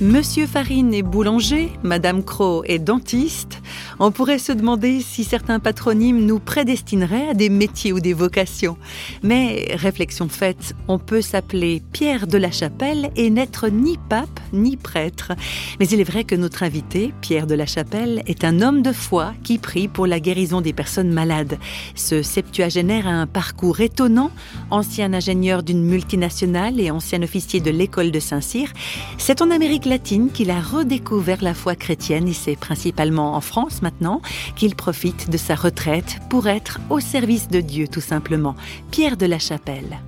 Monsieur Farine est boulanger, Madame Croc est dentiste. On pourrait se demander si certains patronymes nous prédestineraient à des métiers ou des vocations. Mais, réflexion faite, on peut s'appeler Pierre de la Chapelle et n'être ni pape ni prêtre. Mais il est vrai que notre invité, Pierre de la Chapelle, est un homme de foi qui prie pour la guérison des personnes malades. Ce septuagénaire a un parcours étonnant, ancien ingénieur d'une multinationale et ancien officier de l'école de Saint-Cyr. C'est en Amérique latine qu'il a redécouvert la foi chrétienne et c'est principalement en France maintenant qu'il profite de sa retraite pour être au service de Dieu tout simplement. Pierre de la Chapelle.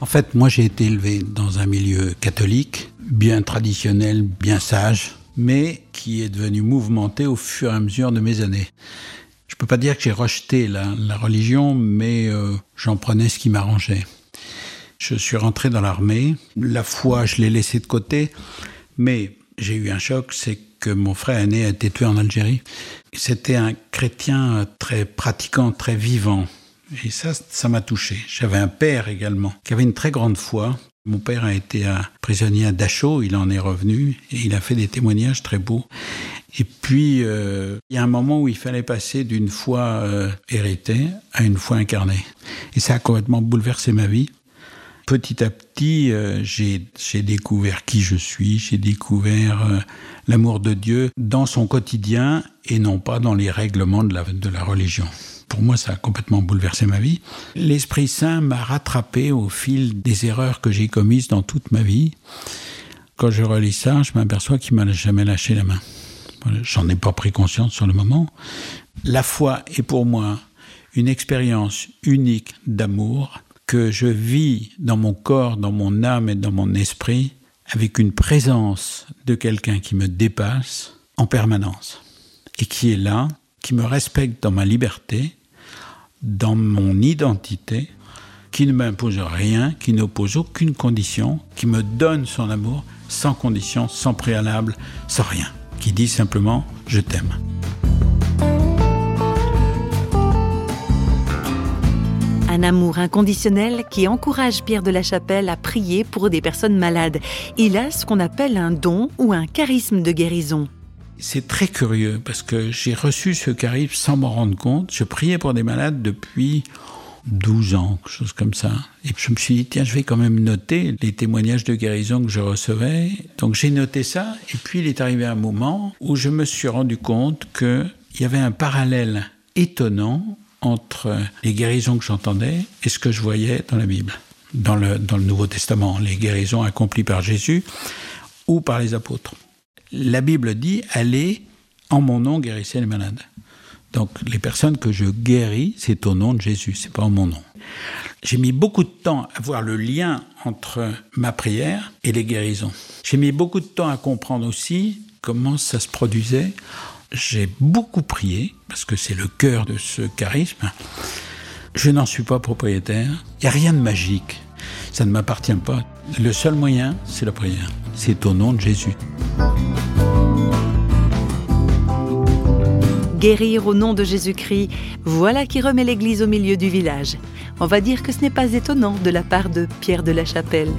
En fait, moi j'ai été élevé dans un milieu catholique, bien traditionnel, bien sage, mais qui est devenu mouvementé au fur et à mesure de mes années. Je peux pas dire que j'ai rejeté la, religion, mais euh, j'en prenais ce qui m'arrangeait. Je suis rentré dans l'armée. La foi, je l'ai laissée de côté. Mais j'ai eu un choc, c'est que mon frère aîné a été tué en Algérie. C'était un chrétien très pratiquant, très vivant. Et ça, ça m'a touché. J'avais un père également, qui avait une très grande foi. Mon père a été un prisonnier à Dachau, il en est revenu, et il a fait des témoignages très beaux. Et puis, euh, il y a un moment où il fallait passer d'une foi euh, héritée à une foi incarnée. Et ça a complètement bouleversé ma vie petit à petit, euh, j'ai découvert qui je suis, j'ai découvert euh, l'amour de Dieu dans son quotidien et non pas dans les règlements de la, de la religion. Pour moi, ça a complètement bouleversé ma vie. L'Esprit Saint m'a rattrapé au fil des erreurs que j'ai commises dans toute ma vie. Quand je relis ça, je m'aperçois qu'il m'a jamais lâché la main. J'en ai pas pris conscience sur le moment. La foi est pour moi une expérience unique d'amour que je vis dans mon corps, dans mon âme et dans mon esprit avec une présence de quelqu'un qui me dépasse en permanence et qui est là, qui me respecte dans ma liberté, dans mon identité, qui ne m'impose rien, qui n'oppose aucune condition, qui me donne son amour sans condition, sans préalable, sans rien, qui dit simplement je t'aime. Un amour inconditionnel qui encourage Pierre de la Chapelle à prier pour des personnes malades. Il a ce qu'on appelle un don ou un charisme de guérison. C'est très curieux parce que j'ai reçu ce charisme sans m'en rendre compte. Je priais pour des malades depuis 12 ans, quelque chose comme ça. Et je me suis dit, tiens, je vais quand même noter les témoignages de guérison que je recevais. Donc j'ai noté ça. Et puis il est arrivé un moment où je me suis rendu compte qu'il y avait un parallèle étonnant entre les guérisons que j'entendais et ce que je voyais dans la Bible, dans le, Nouveau Testament, les guérisons accomplies par Jésus ou par les apôtres. La Bible dit Allez, en mon nom, guérissez les malades. Donc les personnes que je guéris, c'est au nom de Jésus, c'est pas en mon nom. J'ai mis beaucoup de temps à voir le lien entre ma prière et les guérisons. J'ai mis beaucoup de temps à comprendre aussi comment ça se produisait j'ai beaucoup prié, parce que c'est le cœur de ce charisme. Je n'en suis pas propriétaire. Il n'y a rien de magique. Ça ne m'appartient pas. Le seul moyen, c'est la prière. C'est au nom de Jésus. Guérir au nom de Jésus-Christ, voilà qui remet l'Église au milieu du village. On va dire que ce n'est pas étonnant de la part de Pierre de la Chapelle.